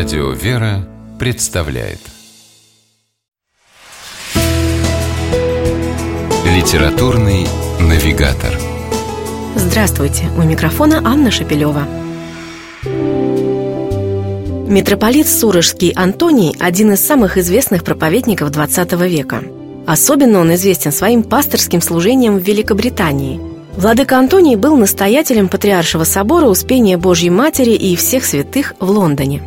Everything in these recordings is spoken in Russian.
Радио «Вера» представляет Литературный навигатор Здравствуйте! У микрофона Анна Шапилева. Митрополит Сурожский Антоний – один из самых известных проповедников XX века. Особенно он известен своим пасторским служением в Великобритании. Владыка Антоний был настоятелем Патриаршего собора Успения Божьей Матери и всех святых в Лондоне.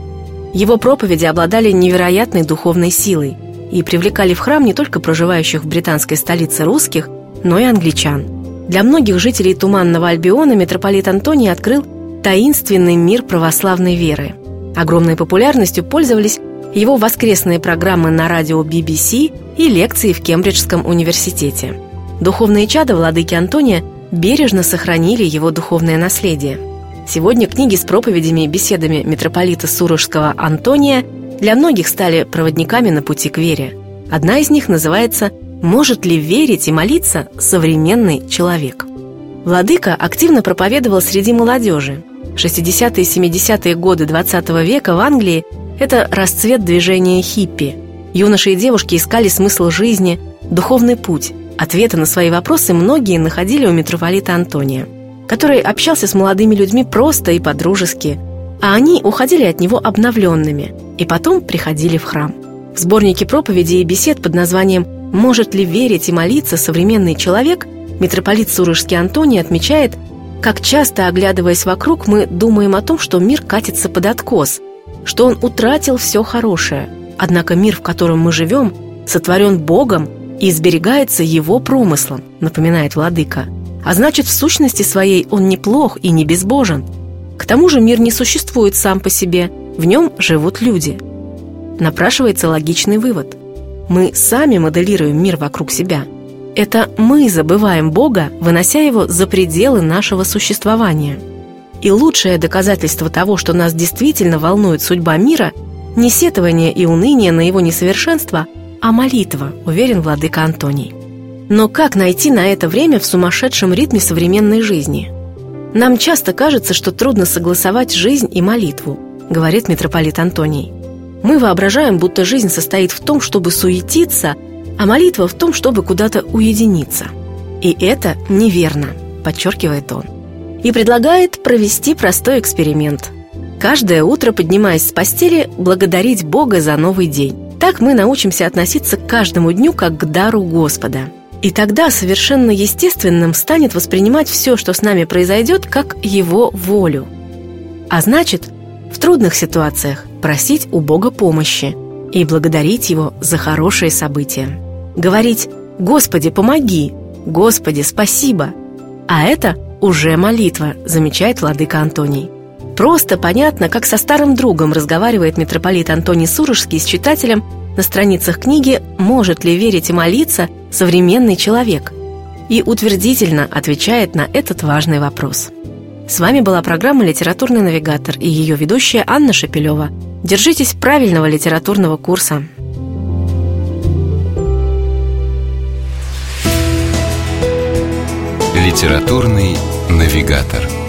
Его проповеди обладали невероятной духовной силой и привлекали в храм не только проживающих в британской столице русских, но и англичан. Для многих жителей Туманного Альбиона митрополит Антоний открыл таинственный мир православной веры. Огромной популярностью пользовались его воскресные программы на радио BBC и лекции в Кембриджском университете. Духовные чада владыки Антония бережно сохранили его духовное наследие – Сегодня книги с проповедями и беседами митрополита Сурожского Антония для многих стали проводниками на пути к вере. Одна из них называется «Может ли верить и молиться современный человек?». Владыка активно проповедовал среди молодежи. 60-е и 70-е годы 20 века в Англии – это расцвет движения хиппи. Юноши и девушки искали смысл жизни, духовный путь. Ответы на свои вопросы многие находили у митрополита Антония – который общался с молодыми людьми просто и по-дружески, а они уходили от него обновленными и потом приходили в храм. В сборнике проповедей и бесед под названием «Может ли верить и молиться современный человек» митрополит Сурожский Антоний отмечает, как часто, оглядываясь вокруг, мы думаем о том, что мир катится под откос, что он утратил все хорошее. Однако мир, в котором мы живем, сотворен Богом и сберегается Его промыслом, напоминает Владыка – а значит, в сущности своей он неплох и не безбожен. К тому же мир не существует сам по себе, в нем живут люди. Напрашивается логичный вывод. Мы сами моделируем мир вокруг себя. Это мы забываем Бога, вынося его за пределы нашего существования. И лучшее доказательство того, что нас действительно волнует судьба мира, не сетование и уныние на его несовершенство, а молитва, уверен владыка Антоний. Но как найти на это время в сумасшедшем ритме современной жизни? Нам часто кажется, что трудно согласовать жизнь и молитву, говорит митрополит Антоний. Мы воображаем, будто жизнь состоит в том, чтобы суетиться, а молитва в том, чтобы куда-то уединиться. И это неверно, подчеркивает он. И предлагает провести простой эксперимент. Каждое утро, поднимаясь с постели, благодарить Бога за новый день. Так мы научимся относиться к каждому дню как к дару Господа – и тогда совершенно естественным станет воспринимать все, что с нами произойдет, как его волю. А значит, в трудных ситуациях просить у Бога помощи и благодарить Его за хорошие события. Говорить «Господи, помоги!» «Господи, спасибо!» А это уже молитва, замечает владыка Антоний. Просто понятно, как со старым другом разговаривает митрополит Антоний Сурожский с читателем на страницах книги «Может ли верить и молиться современный человек?» и утвердительно отвечает на этот важный вопрос. С вами была программа «Литературный навигатор» и ее ведущая Анна Шапилева. Держитесь правильного литературного курса. «Литературный навигатор»